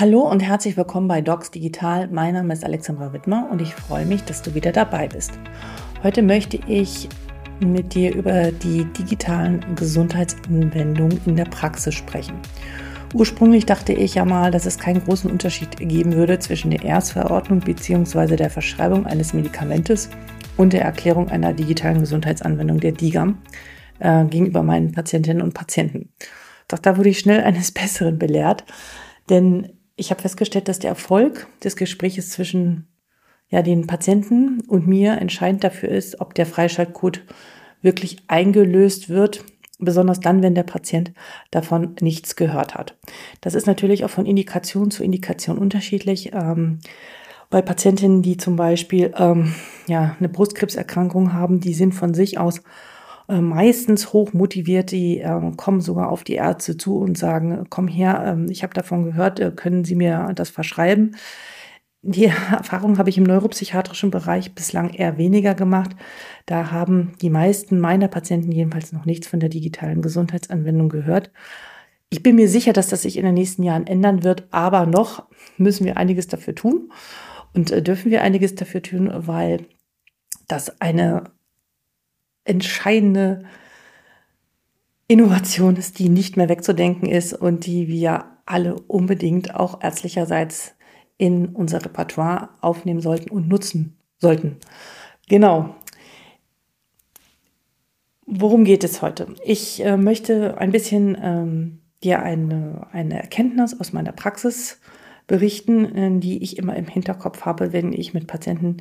Hallo und herzlich willkommen bei Docs Digital. Mein Name ist Alexandra Wittmer und ich freue mich, dass du wieder dabei bist. Heute möchte ich mit dir über die digitalen Gesundheitsanwendungen in der Praxis sprechen. Ursprünglich dachte ich ja mal, dass es keinen großen Unterschied geben würde zwischen der Erstverordnung bzw. der Verschreibung eines Medikamentes und der Erklärung einer digitalen Gesundheitsanwendung der DIGAM äh, gegenüber meinen Patientinnen und Patienten. Doch da wurde ich schnell eines Besseren belehrt, denn ich habe festgestellt, dass der Erfolg des Gespräches zwischen ja, den Patienten und mir entscheidend dafür ist, ob der Freischaltcode wirklich eingelöst wird, besonders dann, wenn der Patient davon nichts gehört hat. Das ist natürlich auch von Indikation zu Indikation unterschiedlich. Ähm, bei Patientinnen, die zum Beispiel ähm, ja, eine Brustkrebserkrankung haben, die sind von sich aus äh, meistens hoch motiviert, die äh, kommen sogar auf die Ärzte zu und sagen, komm her, äh, ich habe davon gehört, äh, können Sie mir das verschreiben? Die Erfahrung habe ich im neuropsychiatrischen Bereich bislang eher weniger gemacht. Da haben die meisten meiner Patienten jedenfalls noch nichts von der digitalen Gesundheitsanwendung gehört. Ich bin mir sicher, dass das sich in den nächsten Jahren ändern wird, aber noch müssen wir einiges dafür tun und äh, dürfen wir einiges dafür tun, weil das eine entscheidende Innovation ist, die nicht mehr wegzudenken ist und die wir alle unbedingt auch ärztlicherseits in unser Repertoire aufnehmen sollten und nutzen sollten. Genau. Worum geht es heute? Ich äh, möchte ein bisschen ähm, dir eine, eine Erkenntnis aus meiner Praxis berichten, äh, die ich immer im Hinterkopf habe, wenn ich mit Patienten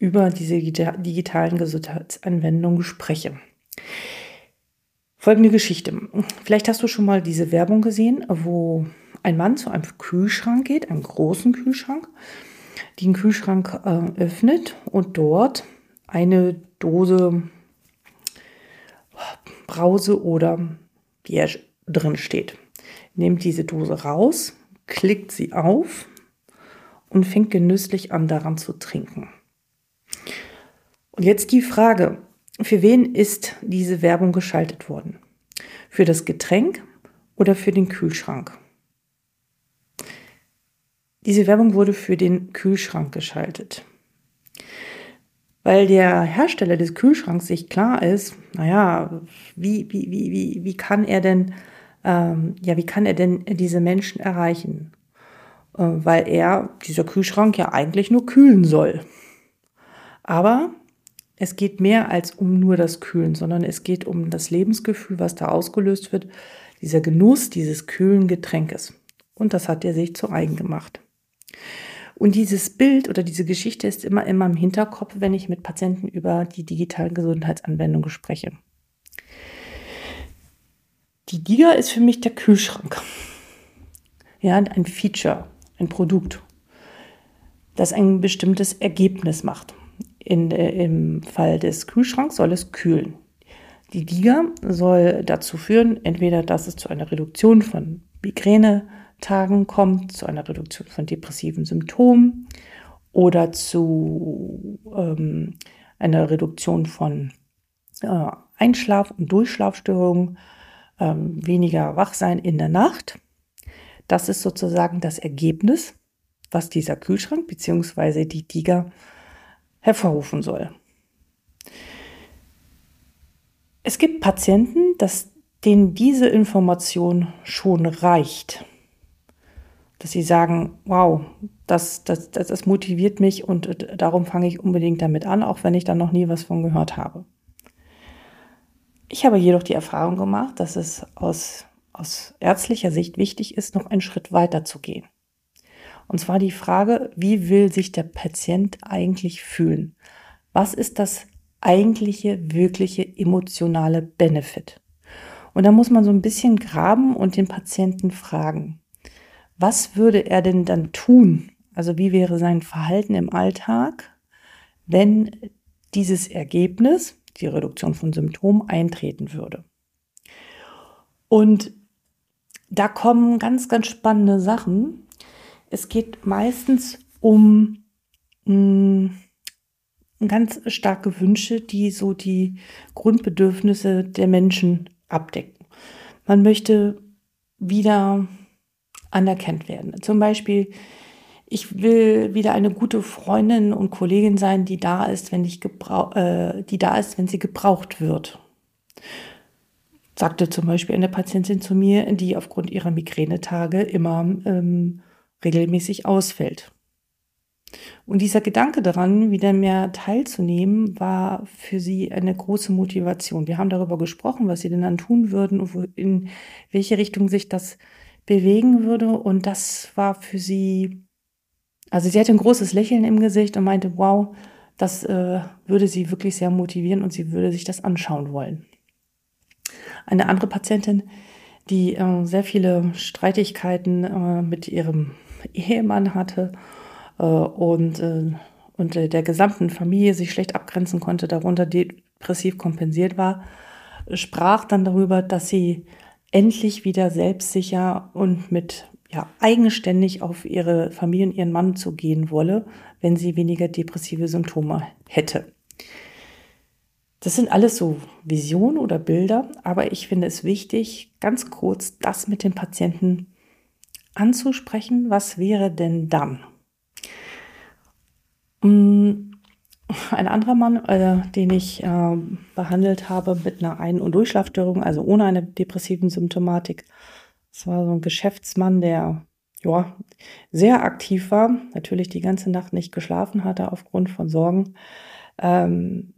über diese digitalen Gesundheitsanwendungen spreche. Folgende Geschichte. Vielleicht hast du schon mal diese Werbung gesehen, wo ein Mann zu einem Kühlschrank geht, einem großen Kühlschrank, den Kühlschrank äh, öffnet und dort eine Dose Brause oder Bier drin steht. Nimmt diese Dose raus, klickt sie auf und fängt genüsslich an daran zu trinken. Und jetzt die Frage, für wen ist diese Werbung geschaltet worden? Für das Getränk oder für den Kühlschrank? Diese Werbung wurde für den Kühlschrank geschaltet. Weil der Hersteller des Kühlschranks sich klar ist, naja, wie, wie, wie, wie, wie kann er denn, ähm, ja, wie kann er denn diese Menschen erreichen? Äh, weil er, dieser Kühlschrank ja eigentlich nur kühlen soll. Aber es geht mehr als um nur das Kühlen, sondern es geht um das Lebensgefühl, was da ausgelöst wird, dieser Genuss dieses kühlen Getränkes. Und das hat er sich zu eigen gemacht. Und dieses Bild oder diese Geschichte ist immer immer im Hinterkopf, wenn ich mit Patienten über die digitalen Gesundheitsanwendungen spreche. Die Diga ist für mich der Kühlschrank. Ja, ein Feature, ein Produkt, das ein bestimmtes Ergebnis macht. In, äh, Im Fall des Kühlschranks soll es kühlen. Die Diga soll dazu führen, entweder dass es zu einer Reduktion von Migränetagen kommt, zu einer Reduktion von depressiven Symptomen oder zu ähm, einer Reduktion von äh, Einschlaf- und Durchschlafstörungen, ähm, weniger Wachsein in der Nacht. Das ist sozusagen das Ergebnis, was dieser Kühlschrank bzw. die Diga hervorrufen soll. Es gibt Patienten, dass denen diese Information schon reicht. Dass sie sagen, wow, das, das, das, das motiviert mich und darum fange ich unbedingt damit an, auch wenn ich da noch nie was von gehört habe. Ich habe jedoch die Erfahrung gemacht, dass es aus, aus ärztlicher Sicht wichtig ist, noch einen Schritt weiter zu gehen. Und zwar die Frage, wie will sich der Patient eigentlich fühlen? Was ist das eigentliche, wirkliche emotionale Benefit? Und da muss man so ein bisschen graben und den Patienten fragen. Was würde er denn dann tun? Also wie wäre sein Verhalten im Alltag, wenn dieses Ergebnis, die Reduktion von Symptomen, eintreten würde? Und da kommen ganz, ganz spannende Sachen, es geht meistens um mh, mm, ganz starke Wünsche, die so die Grundbedürfnisse der Menschen abdecken. Man möchte wieder anerkannt werden. Zum Beispiel, ich will wieder eine gute Freundin und Kollegin sein, die da ist, wenn ich äh, die da ist, wenn sie gebraucht wird. Sagte zum Beispiel eine Patientin zu mir, die aufgrund ihrer Migränetage immer ähm, regelmäßig ausfällt. Und dieser Gedanke daran, wieder mehr teilzunehmen, war für sie eine große Motivation. Wir haben darüber gesprochen, was sie denn dann tun würden und in welche Richtung sich das bewegen würde. Und das war für sie, also sie hatte ein großes Lächeln im Gesicht und meinte, wow, das äh, würde sie wirklich sehr motivieren und sie würde sich das anschauen wollen. Eine andere Patientin, die äh, sehr viele Streitigkeiten äh, mit ihrem Ehemann hatte äh, und, äh, und der gesamten Familie sich schlecht abgrenzen konnte, darunter depressiv kompensiert war, sprach dann darüber, dass sie endlich wieder selbstsicher und mit ja, eigenständig auf ihre Familie und ihren Mann zugehen wolle, wenn sie weniger depressive Symptome hätte. Das sind alles so Visionen oder Bilder, aber ich finde es wichtig, ganz kurz das mit dem Patienten anzusprechen. Was wäre denn dann? Mm, ein anderer Mann, äh, den ich äh, behandelt habe mit einer Ein- und Durchschlafstörung, also ohne eine depressiven Symptomatik. Das war so ein Geschäftsmann, der ja, sehr aktiv war, natürlich die ganze Nacht nicht geschlafen hatte aufgrund von Sorgen. Ähm,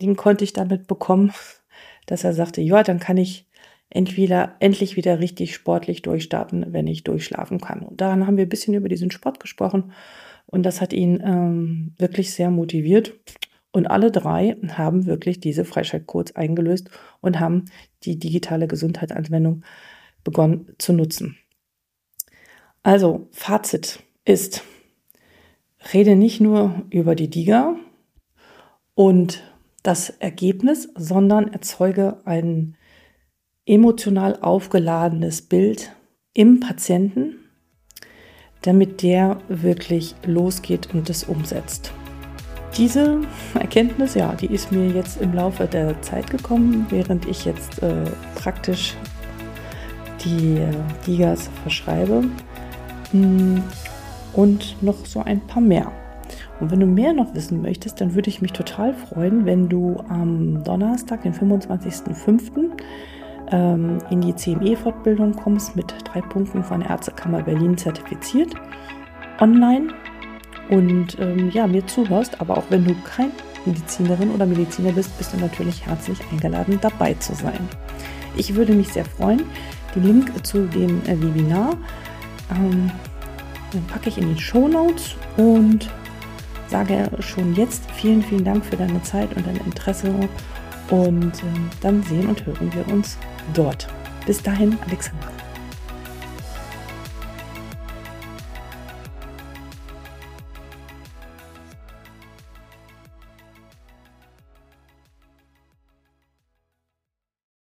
den konnte ich damit bekommen, dass er sagte, ja, dann kann ich entweder endlich wieder richtig sportlich durchstarten, wenn ich durchschlafen kann. Und daran haben wir ein bisschen über diesen Sport gesprochen und das hat ihn ähm, wirklich sehr motiviert. Und alle drei haben wirklich diese Freischaltcodes eingelöst und haben die digitale Gesundheitsanwendung begonnen zu nutzen. Also, Fazit ist, rede nicht nur über die DIGA und das Ergebnis, sondern erzeuge ein emotional aufgeladenes Bild im Patienten, damit der wirklich losgeht und es umsetzt. Diese Erkenntnis, ja, die ist mir jetzt im Laufe der Zeit gekommen, während ich jetzt äh, praktisch die äh, Digas verschreibe. Hm, und noch so ein paar mehr. Und wenn du mehr noch wissen möchtest, dann würde ich mich total freuen, wenn du am Donnerstag, den 25.05., ähm, in die CME-Fortbildung kommst mit drei Punkten von der Ärztekammer Berlin zertifiziert, online und ähm, ja, mir zuhörst. Aber auch wenn du kein Medizinerin oder Mediziner bist, bist du natürlich herzlich eingeladen, dabei zu sein. Ich würde mich sehr freuen. Den Link zu dem äh, Webinar ähm, packe ich in die Show Notes und sage schon jetzt vielen, vielen Dank für deine Zeit und dein Interesse und äh, dann sehen und hören wir uns dort. Bis dahin, Alexandra.